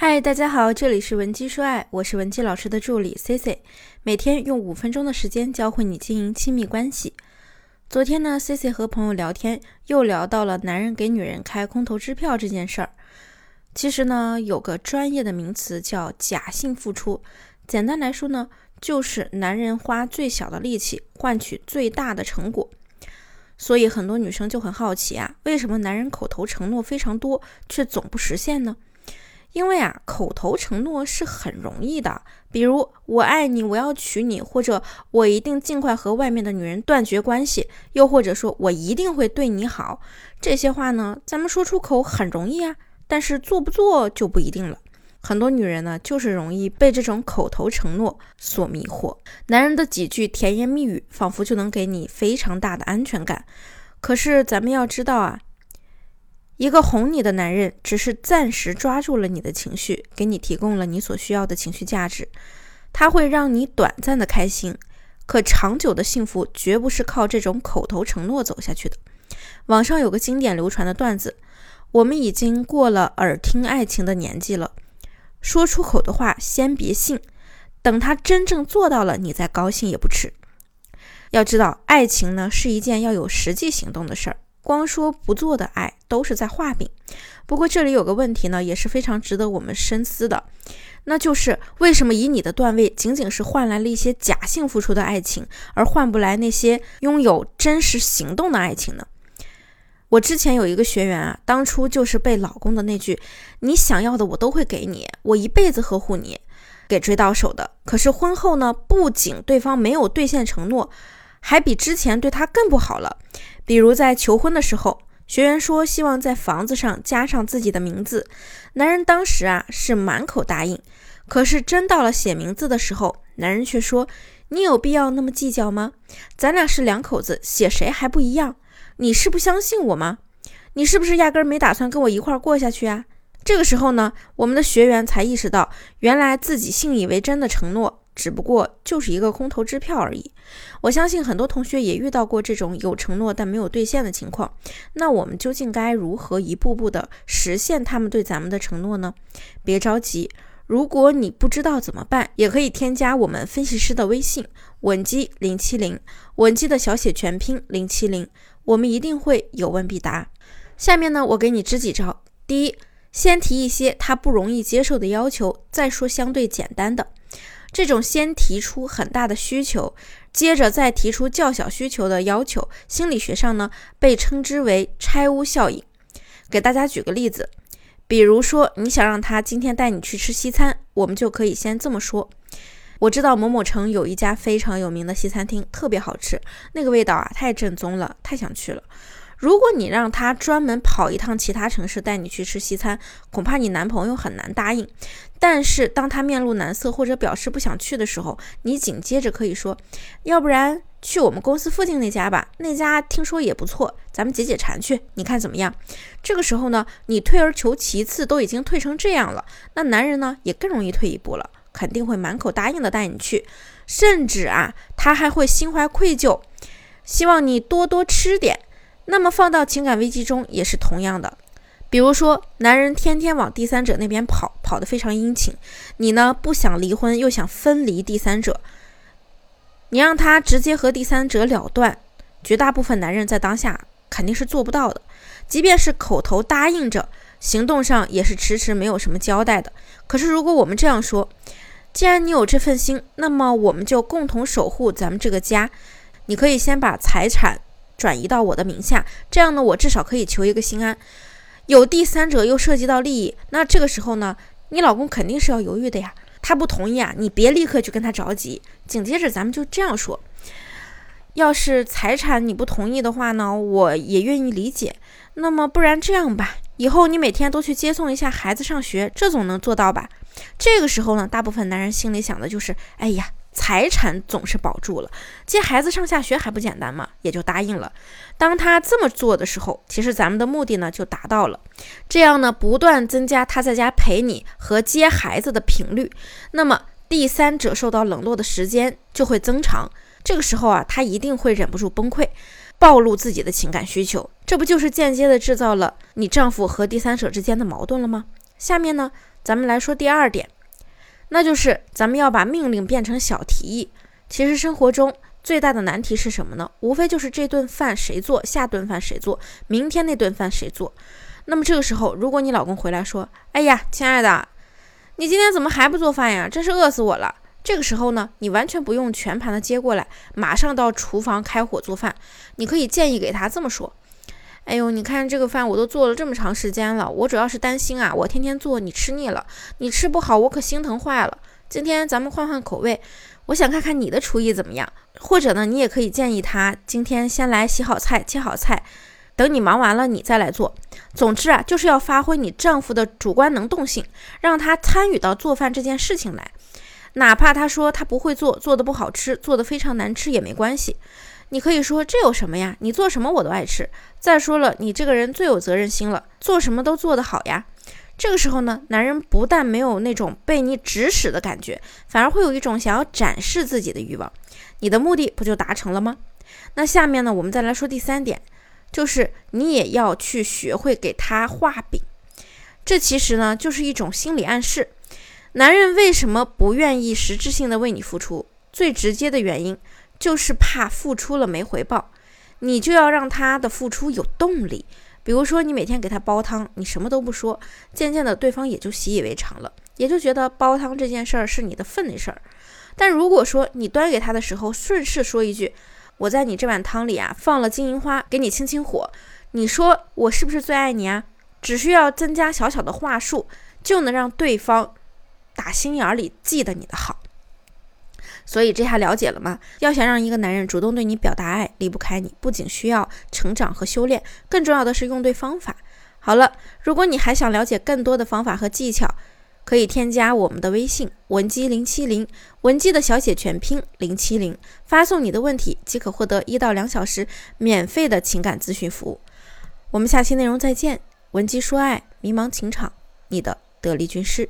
嗨，大家好，这里是文姬说爱，我是文姬老师的助理 C C，每天用五分钟的时间教会你经营亲密关系。昨天呢，C C 和朋友聊天，又聊到了男人给女人开空头支票这件事儿。其实呢，有个专业的名词叫假性付出，简单来说呢，就是男人花最小的力气换取最大的成果。所以很多女生就很好奇啊，为什么男人口头承诺非常多，却总不实现呢？因为啊，口头承诺是很容易的，比如我爱你，我要娶你，或者我一定尽快和外面的女人断绝关系，又或者说我一定会对你好，这些话呢，咱们说出口很容易啊，但是做不做就不一定了。很多女人呢，就是容易被这种口头承诺所迷惑，男人的几句甜言蜜语，仿佛就能给你非常大的安全感。可是咱们要知道啊。一个哄你的男人，只是暂时抓住了你的情绪，给你提供了你所需要的情绪价值，他会让你短暂的开心，可长久的幸福绝不是靠这种口头承诺走下去的。网上有个经典流传的段子：我们已经过了耳听爱情的年纪了，说出口的话先别信，等他真正做到了，你再高兴也不迟。要知道，爱情呢是一件要有实际行动的事儿。光说不做的爱都是在画饼。不过这里有个问题呢，也是非常值得我们深思的，那就是为什么以你的段位，仅仅是换来了一些假性付出的爱情，而换不来那些拥有真实行动的爱情呢？我之前有一个学员啊，当初就是被老公的那句“你想要的我都会给你，我一辈子呵护你”给追到手的。可是婚后呢，不仅对方没有兑现承诺，还比之前对他更不好了。比如在求婚的时候，学员说希望在房子上加上自己的名字，男人当时啊是满口答应，可是真到了写名字的时候，男人却说：“你有必要那么计较吗？咱俩是两口子，写谁还不一样？你是不相信我吗？你是不是压根没打算跟我一块过下去啊？”这个时候呢，我们的学员才意识到，原来自己信以为真的承诺。只不过就是一个空头支票而已。我相信很多同学也遇到过这种有承诺但没有兑现的情况。那我们究竟该如何一步步的实现他们对咱们的承诺呢？别着急，如果你不知道怎么办，也可以添加我们分析师的微信稳基零七零，稳基的小写全拼零七零，我们一定会有问必答。下面呢，我给你支几招。第一，先提一些他不容易接受的要求，再说相对简单的。这种先提出很大的需求，接着再提出较小需求的要求，心理学上呢被称之为拆屋效应。给大家举个例子，比如说你想让他今天带你去吃西餐，我们就可以先这么说：我知道某某城有一家非常有名的西餐厅，特别好吃，那个味道啊太正宗了，太想去了。如果你让他专门跑一趟其他城市带你去吃西餐，恐怕你男朋友很难答应。但是当他面露难色或者表示不想去的时候，你紧接着可以说：“要不然去我们公司附近那家吧，那家听说也不错，咱们解解馋去，你看怎么样？”这个时候呢，你退而求其次，都已经退成这样了，那男人呢也更容易退一步了，肯定会满口答应的带你去，甚至啊，他还会心怀愧疚，希望你多多吃点。那么放到情感危机中也是同样的，比如说男人天天往第三者那边跑，跑得非常殷勤，你呢不想离婚又想分离第三者，你让他直接和第三者了断，绝大部分男人在当下肯定是做不到的，即便是口头答应着，行动上也是迟迟没有什么交代的。可是如果我们这样说，既然你有这份心，那么我们就共同守护咱们这个家，你可以先把财产。转移到我的名下，这样呢，我至少可以求一个心安。有第三者又涉及到利益，那这个时候呢，你老公肯定是要犹豫的呀。他不同意啊，你别立刻去跟他着急。紧接着咱们就这样说：要是财产你不同意的话呢，我也愿意理解。那么不然这样吧，以后你每天都去接送一下孩子上学，这总能做到吧？这个时候呢，大部分男人心里想的就是：哎呀。财产总是保住了，接孩子上下学还不简单吗？也就答应了。当他这么做的时候，其实咱们的目的呢就达到了。这样呢，不断增加他在家陪你和接孩子的频率，那么第三者受到冷落的时间就会增长。这个时候啊，他一定会忍不住崩溃，暴露自己的情感需求。这不就是间接的制造了你丈夫和第三者之间的矛盾了吗？下面呢，咱们来说第二点，那就是咱们要把命令变成小提议。其实生活中最大的难题是什么呢？无非就是这顿饭谁做，下顿饭谁做，明天那顿饭谁做。那么这个时候，如果你老公回来说：“哎呀，亲爱的，你今天怎么还不做饭呀？真是饿死我了。”这个时候呢，你完全不用全盘的接过来，马上到厨房开火做饭。你可以建议给他这么说：“哎呦，你看这个饭我都做了这么长时间了，我主要是担心啊，我天天做你吃腻了，你吃不好我可心疼坏了。今天咱们换换口味，我想看看你的厨艺怎么样。或者呢，你也可以建议他今天先来洗好菜，切好菜。”等你忙完了，你再来做。总之啊，就是要发挥你丈夫的主观能动性，让他参与到做饭这件事情来。哪怕他说他不会做，做的不好吃，做的非常难吃也没关系。你可以说这有什么呀？你做什么我都爱吃。再说了，你这个人最有责任心了，做什么都做得好呀。这个时候呢，男人不但没有那种被你指使的感觉，反而会有一种想要展示自己的欲望。你的目的不就达成了吗？那下面呢，我们再来说第三点。就是你也要去学会给他画饼，这其实呢就是一种心理暗示。男人为什么不愿意实质性的为你付出？最直接的原因就是怕付出了没回报。你就要让他的付出有动力。比如说你每天给他煲汤，你什么都不说，渐渐的对方也就习以为常了，也就觉得煲汤这件事儿是你的分内事儿。但如果说你端给他的时候顺势说一句，我在你这碗汤里啊放了金银花，给你清清火。你说我是不是最爱你啊？只需要增加小小的话术，就能让对方打心眼里记得你的好。所以这下了解了吗？要想让一个男人主动对你表达爱，离不开你，不仅需要成长和修炼，更重要的是用对方法。好了，如果你还想了解更多的方法和技巧。可以添加我们的微信文姬零七零，文姬的小写全拼零七零，发送你的问题即可获得一到两小时免费的情感咨询服务。我们下期内容再见，文姬说爱，迷茫情场，你的得力军师。